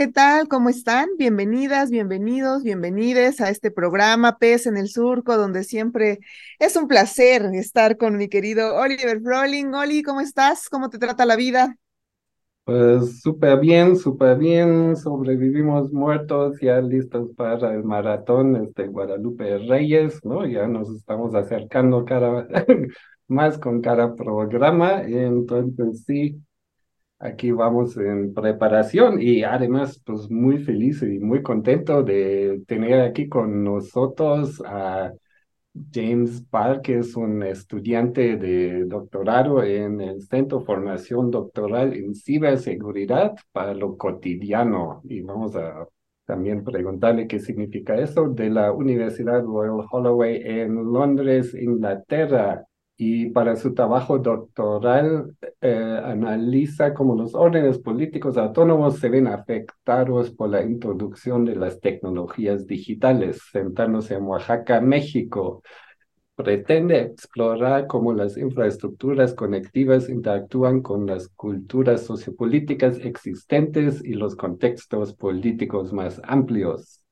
¿Qué tal? ¿Cómo están? Bienvenidas, bienvenidos, bienvenides a este programa Pez en el Surco, donde siempre es un placer estar con mi querido Oliver Froling. Oli, ¿cómo estás? ¿Cómo te trata la vida? Pues súper bien, súper bien, sobrevivimos muertos, ya listos para el maratón este Guadalupe Reyes, ¿no? Ya nos estamos acercando cada más con cada programa, entonces sí, aquí vamos en preparación y además pues muy feliz y muy contento de tener aquí con nosotros a James Park es un estudiante de doctorado en el Centro de Formación Doctoral en Ciberseguridad para lo cotidiano. Y vamos a también preguntarle qué significa eso de la Universidad Royal Holloway en Londres, Inglaterra y para su trabajo doctoral eh, analiza cómo los órdenes políticos autónomos se ven afectados por la introducción de las tecnologías digitales, sentándose en Oaxaca, México. Pretende explorar cómo las infraestructuras conectivas interactúan con las culturas sociopolíticas existentes y los contextos políticos más amplios.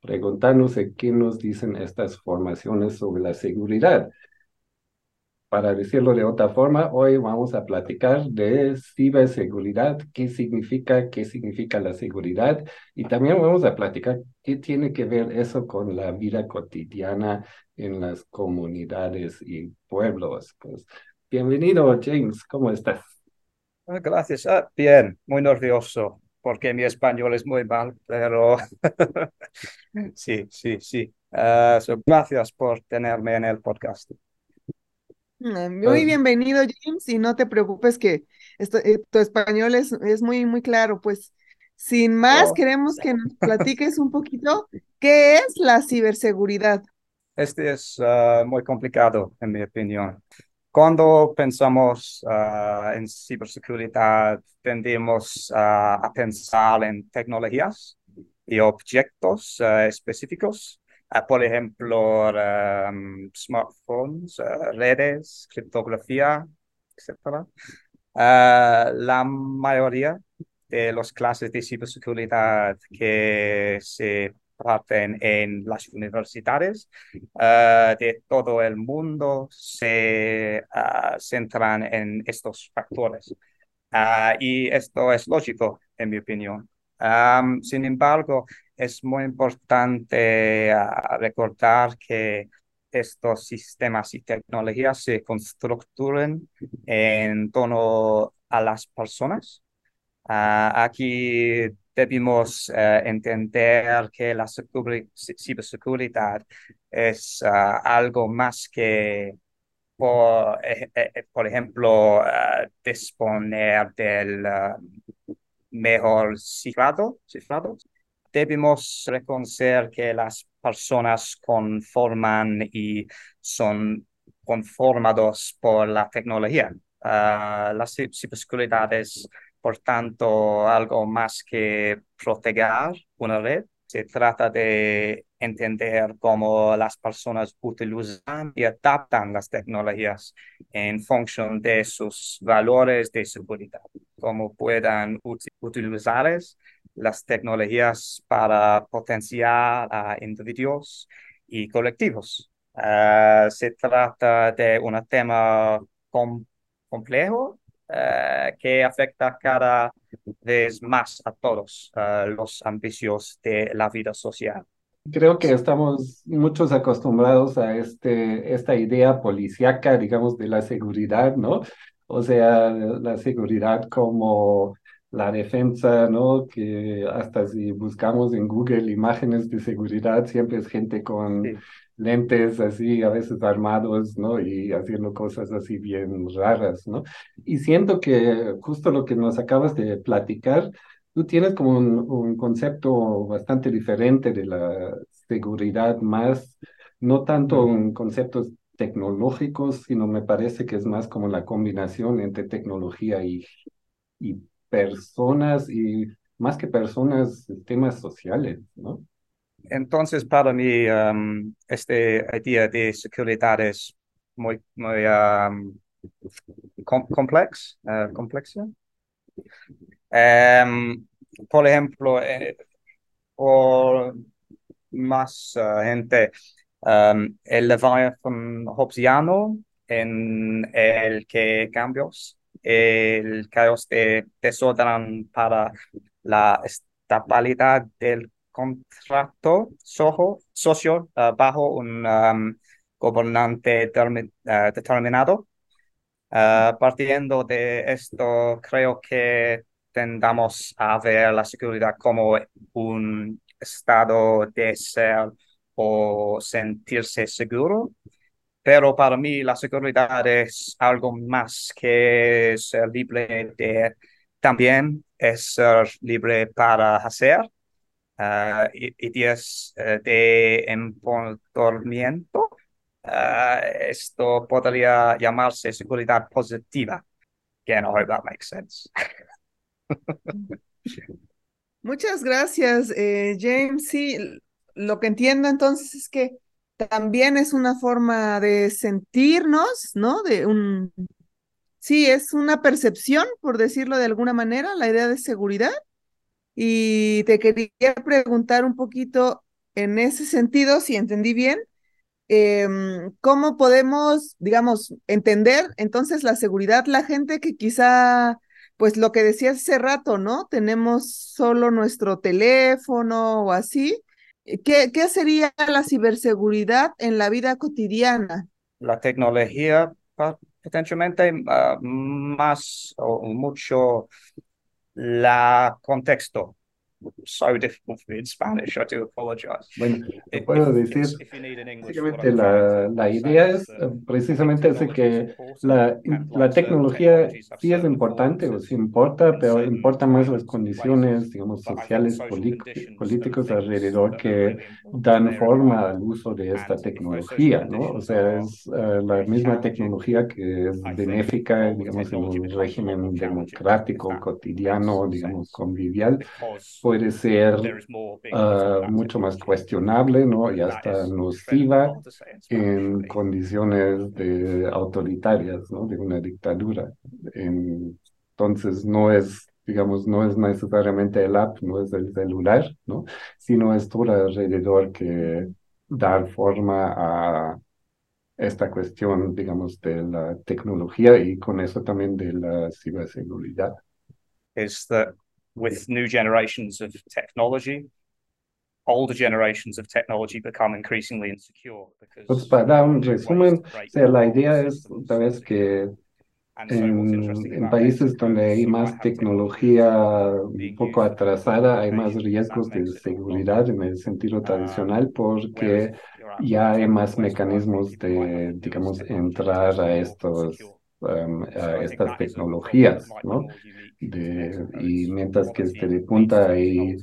Preguntarnos qué nos dicen estas formaciones sobre la seguridad para decirlo de otra forma, hoy vamos a platicar de ciberseguridad, qué significa, qué significa la seguridad y también vamos a platicar qué tiene que ver eso con la vida cotidiana en las comunidades y pueblos. Pues bienvenido, James, ¿cómo estás? Ah, gracias, ah, bien, muy nervioso porque mi español es muy mal, pero sí, sí, sí. Uh, gracias por tenerme en el podcast. Ah, muy bienvenido, James, y no te preocupes que eh, tu español es, es, muy, muy claro. Pues sin más, oh. queremos que nos platiques un poquito qué es la ciberseguridad. Este es ah, muy complicado, en mi opinión. Cuando pensamos ah, en ciberseguridad, tendemos a pensar en tecnologías y objetos específicos Ah, por ejemplo, um, smartphones, uh, redes, criptografía, etc. Uh, la mayoría de las clases de ciberseguridad que se parten en las universidades uh, de todo el mundo se centran en estos factores. y esto es lógico, en mi opinión. Um, sin embargo, es muy importante ah, recordar que estos sistemas y tecnologías se construyen en torno a las personas. Ah, aquí debemos eh, entender que la ciberseguridad es ah, algo más que, por, eh, eh, por ejemplo, disponer del mejor cifrado, cifrado debemos reconocer que las personas conforman y son conformados por la tecnología. Uh, la ciberseguridad es, por tanto, algo más que proteger una red. Se trata de entender cómo las personas utilizan y adaptan las tecnologías en función de sus valores de seguridad, cómo puedan utilizarlas las tecnologías para potenciar a individuos y colectivos. Ah, se trata de un tema complejo ah, que afecta cada vez más a todos ah, los ambicios de la vida social. Creo que estamos muchos acostumbrados a este, esta idea policíaca, digamos, de la seguridad, ¿no? O sea, la seguridad como la defensa, ¿no? Que hasta si buscamos en Google imágenes de seguridad, siempre es gente con lentes así, a veces armados, ¿no? Y haciendo cosas así bien raras, ¿no? Y siento que justo lo que nos acabas de platicar, tú tienes como un, un concepto bastante diferente de la seguridad, más, no tanto un concepto tecnológicos, sino me parece que es más como la combinación entre tecnología y, y personas y más que personas, temas sociales, ¿no? Entonces, para mí, um, este idea de seguridad es muy, muy um, complex, uh, complexa. Um, por ejemplo, eh, por más uh, gente, um, el Leviathan Hobbesiano en el que cambios, el caos de desorden para la estabilidad del contrato socio uh, bajo un um, gobernante uh, determinado. Uh, partiendo de esto, creo que tendamos a ver la seguridad como un estado de ser o sentirse seguro. Pero para mí la seguridad es algo más que ser libre de, también ser libre para hacer uh, ideas uh, de empoderamiento. Uh, esto podría llamarse seguridad positiva. Again, I hope that makes sense. Muchas gracias, eh, James. Sí, lo que entiendo entonces es que también es una forma de sentirnos, ¿no? De un, sí, es una percepción, por decirlo de alguna manera, la idea de seguridad. Y te quería preguntar un poquito en ese sentido, si entendí bien, em, ¿cómo podemos, digamos, entender entonces la seguridad la gente que quizá, pues lo que decías hace rato, ¿no? Tenemos solo nuestro teléfono o así. ¿Qué, qué sería la ciberseguridad en la vida cotidiana? La tecnología potencialmente uh, más o mucho la contexto. So difficult for me in Spanish, I do apologize. Bueno, te puedo decir, básicamente la, la idea es uh, precisamente es que la, la tecnología sí es importante o sí importa, pero importan más las condiciones, digamos, sociales, políticos alrededor que dan forma al uso de esta tecnología, ¿no? O sea, es uh, la misma tecnología que es benéfica, digamos, en un régimen democrático, cotidiano, digamos, convivial puede ser uh, mucho más cuestionable, ¿no? Y hasta nociva en condiciones de autoritarias, ¿no? De una dictadura. entonces, no es, digamos, no es necesariamente el app, no es el celular, ¿no? Sino es todo alrededor que dar forma a esta cuestión, digamos, de la tecnología y con eso también de la ciberseguridad. Es with new generations of technology, older generations of technology become increasingly insecure. Pues para dar un resumen, o sea, la idea es tal vez que en, en, países donde hay más tecnología un poco atrasada, hay más riesgos de seguridad en el sentido tradicional porque ya hay más mecanismos de, digamos, entrar a estos um, a estas tecnologías, ¿no? De, y mientras que este de punta hay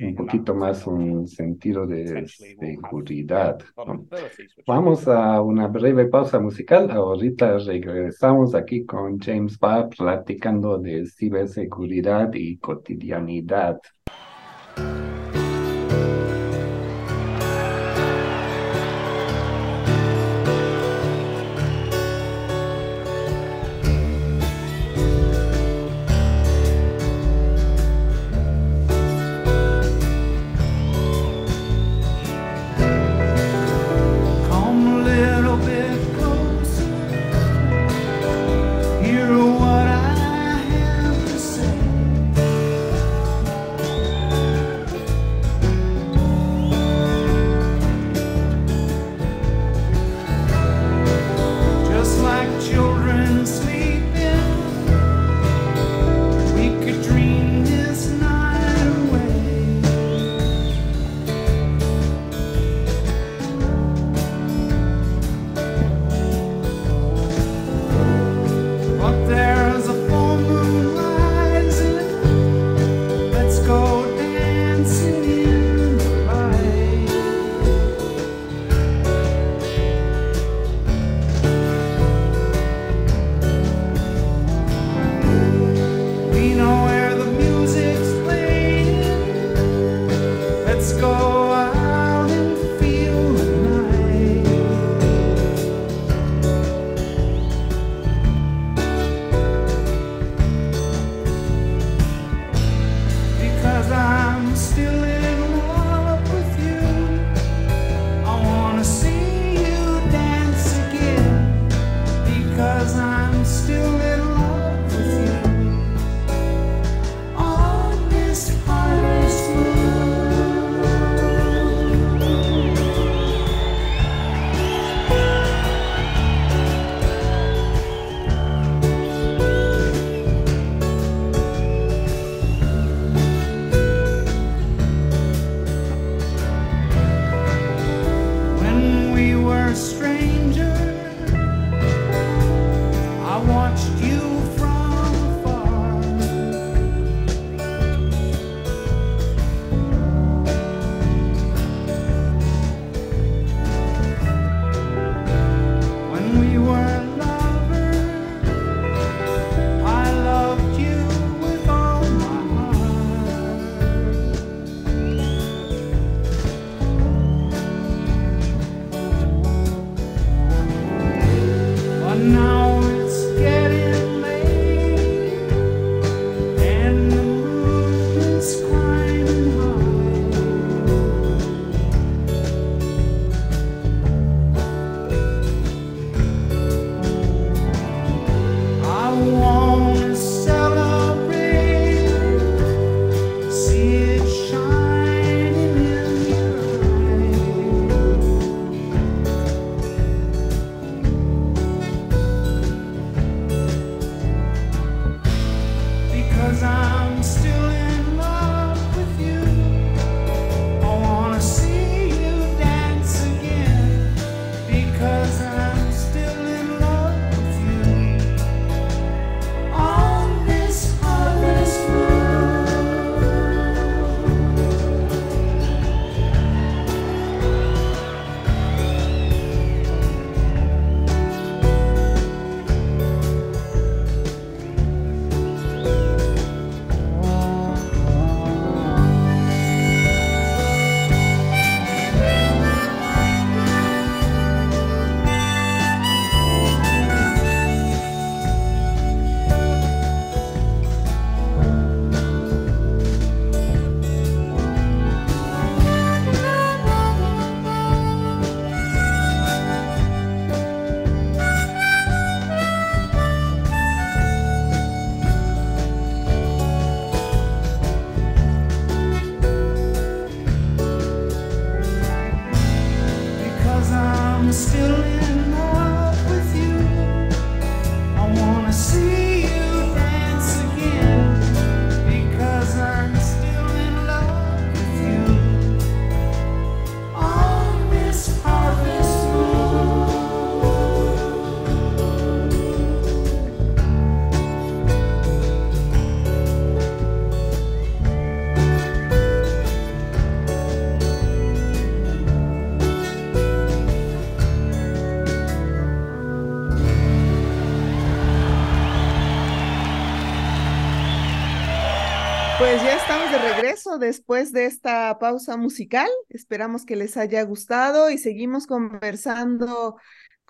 un poquito más un sentido de seguridad. ¿no? Vamos a una breve pausa musical. Ahorita regresamos aquí con James Barr platicando de ciberseguridad y cotidianidad. still in después de esta pausa musical. Esperamos que les haya gustado y seguimos conversando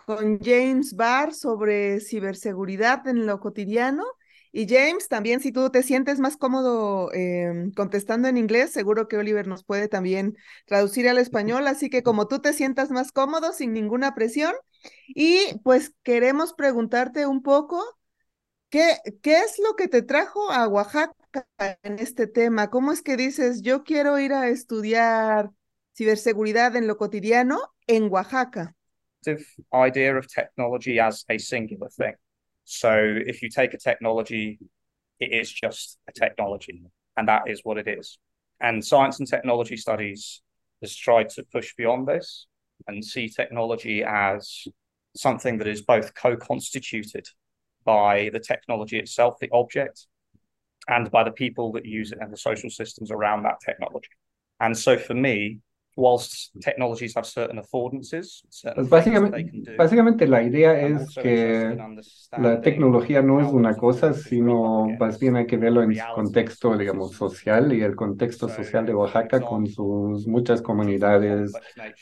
con James Barr sobre ciberseguridad en lo cotidiano. Y James, también si tú te sientes más cómodo em, contestando en inglés, seguro que Oliver nos puede también traducir al español. Así que como tú te sientas más cómodo, sin ninguna presión. Y pues queremos preguntarte un poco, ¿qué, qué es lo que te trajo a Oaxaca en este tema? ¿Cómo es que dices, yo quiero ir a estudiar ciberseguridad en lo cotidiano en Oaxaca? idea of technology as a singular thing. So if you take a technology, it is just a technology, and that is what it is. And science and technology studies has tried to push beyond this and see technology as something that is both co-constituted by the technology itself, the object, and by the people that use it and the social systems around that technology. And so for me, whilst technologies have certain affordances, certain pues básicamente, básicamente la idea es que la tecnología no es una cosa, sino más bien hay que verlo en su contexto, digamos, social y el contexto social de Oaxaca con sus muchas comunidades,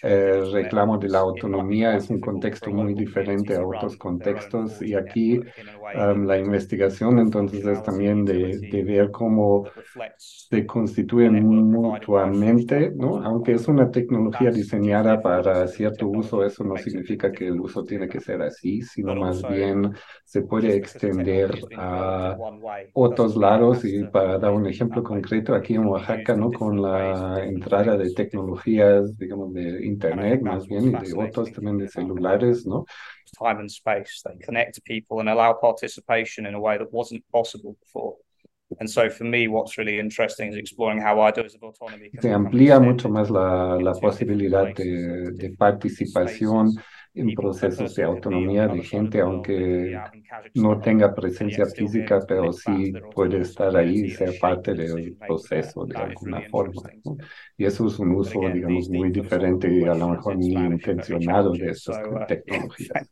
eh, reclamo de la autonomía es un contexto muy diferente a otros contextos y aquí um, la investigación entonces es también de, de ver cómo se constituyen mutuamente, ¿no? Aunque es una tecnología diseñada para cierto uso, eso no significa que el uso tiene que ser así, sino más bien se puede extender a otros lados. Y para dar un ejemplo concreto, aquí en Oaxaca, ¿no? Con la entrada de tecnologías, digamos, de Internet más bien, y de otros también de celulares, ¿no? Time and space, they connect people and allow participation in a way that wasn't possible before. Se amplía mucho más la, la posibilidad de, de, participación en procesos de autonomía de gente, aunque no tenga presencia física, pero sí puede estar ahí y ser parte del proceso de alguna forma. Y eso es un uso, digamos, muy diferente y a lo mejor ni intencionado de estas tecnologías.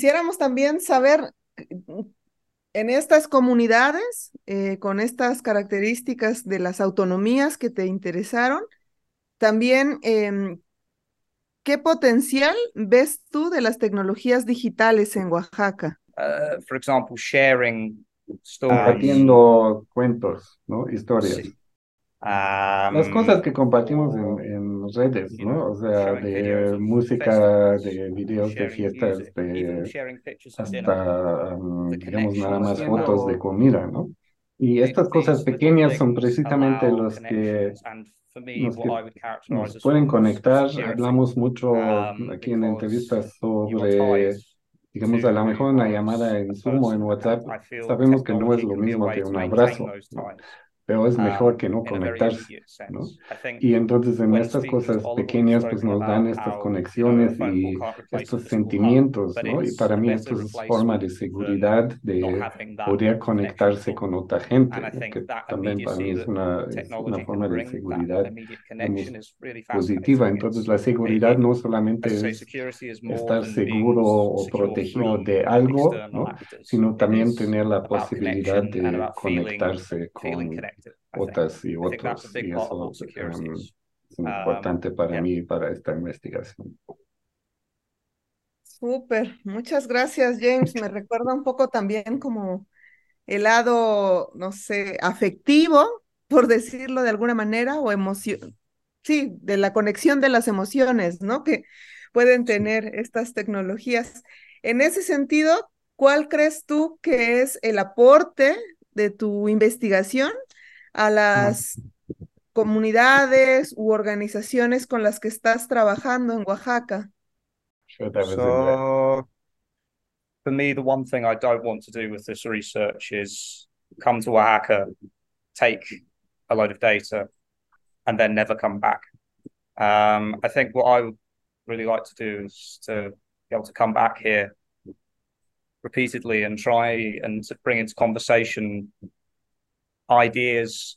Quisiéramos también saber en estas comunidades, eh, con estas características de las autonomías que te interesaron, también, em, ¿qué potencial ves tú de las tecnologías digitales en Oaxaca? Uh, for example, sharing Compartiendo cuentos, ¿no? Historias. Las cosas que compartimos en, redes, ¿no? O sea, de música, de videos de fiestas, de hasta, digamos, nada más fotos de comida, ¿no? Y estas cosas pequeñas son precisamente los que nos que nos pueden conectar. Hablamos mucho um, aquí en entrevistas sobre, digamos, a lo mejor una llamada en Zoom o en WhatsApp. Sabemos que no es lo mismo que un abrazo. Pero es mejor que no conectarse, ¿no? Y entonces en estas cosas pequeñas pues nos dan estas conexiones y estos sentimientos, ¿no? Y para mí esto es forma de seguridad de poder conectarse con otra gente, ¿no? que también para mí es una, es una forma de seguridad positiva. Entonces la seguridad no solamente es estar seguro o protegido de algo, ¿no? Sino también tener la posibilidad de conectarse con otras y otros, y eso um, es importante para mí para esta investigación. Súper, muchas gracias James. Me recuerda un poco también como el lado, no sé, afectivo, por decirlo de alguna manera, o emoción, sí, de la conexión de las emociones, ¿no? Que pueden tener estas tecnologías. En ese sentido, ¿cuál crees tú que es el aporte de tu investigación a las comunidades u organizaciones con las que estás trabajando en Oaxaca? So, for me, the one thing I don't want to do with this research is come to Oaxaca, take a load of data, and then never come back. Um, I think what I would really like to do is to be able to come back here repeatedly and try and to bring into conversation ideas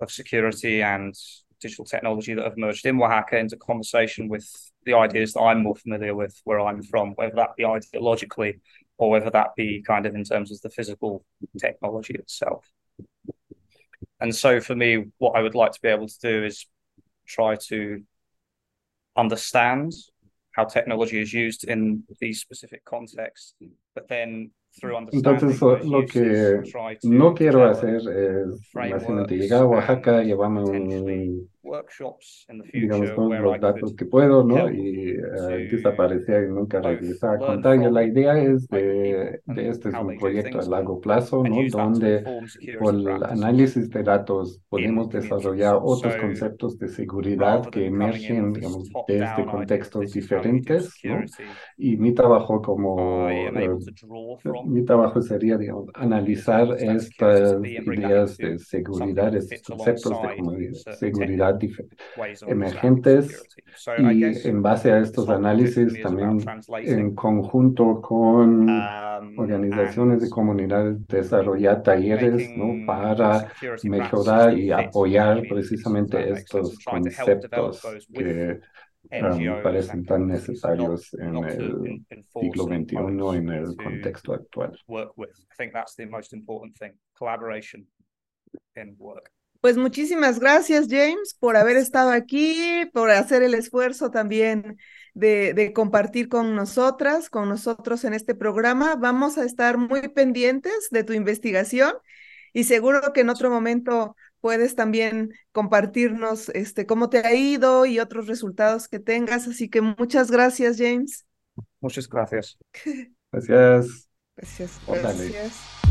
of security and digital technology that have merged in Oaxaca into conversation with the ideas that I'm more familiar with where I'm from, whether that be ideologically or whether that be kind of in terms of the physical technology itself. And so for me, what I would like to be able to do is try to understand how technology is used in these specific contexts, but then mm. Entonces, lo que no quiero hacer es básicamente llegar a Oaxaca, llevarme un digamos, todos los datos que puedo, ¿no? Y uh, desaparecer y nunca regresar. Contrario, la idea es de, de este es un proyecto a largo plazo, ¿no? Donde por el análisis de datos podemos desarrollar otros conceptos de seguridad que emergen, digamos, de este contextos diferentes, ¿no? Y mi trabajo como, uh, mi trabajo sería, digamos, analizar estas ideas de seguridad, estos conceptos de seguridad emergentes y en base a estos análisis también en conjunto con um, organizaciones de comunidades desarrollar talleres ¿no? para mejorar y apoyar precisamente estos conceptos que um, parecen tan necesarios en el siglo XXI en el contexto actual. Pues muchísimas gracias, James, por haber estado aquí, por hacer el esfuerzo también de, de, compartir con nosotras, con nosotros en este programa. Vamos a estar muy pendientes de tu investigación y seguro que en otro momento puedes también compartirnos este, cómo te ha ido y otros resultados que tengas. Así que muchas gracias, James. Muchas gracias. Gracias. Gracias. Gracias.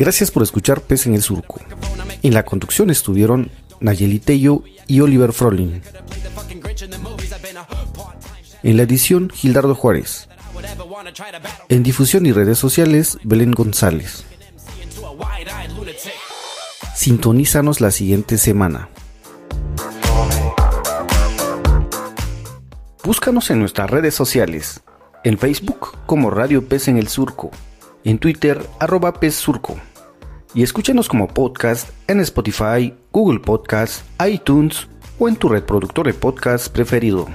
Gracias por escuchar Pez en el Surco. En la conducción estuvieron Nayeli Tello y Oliver Frolin. En la edición, Gildardo Juárez. En difusión y redes sociales, Belén González. Sintonízanos la siguiente semana. Búscanos en nuestras redes sociales. En Facebook como Radio Pez en el Surco. En Twitter, arroba Pez Surco y escúchanos como podcast en Spotify, Google Podcast, iTunes o en tu reproductor de podcast preferido.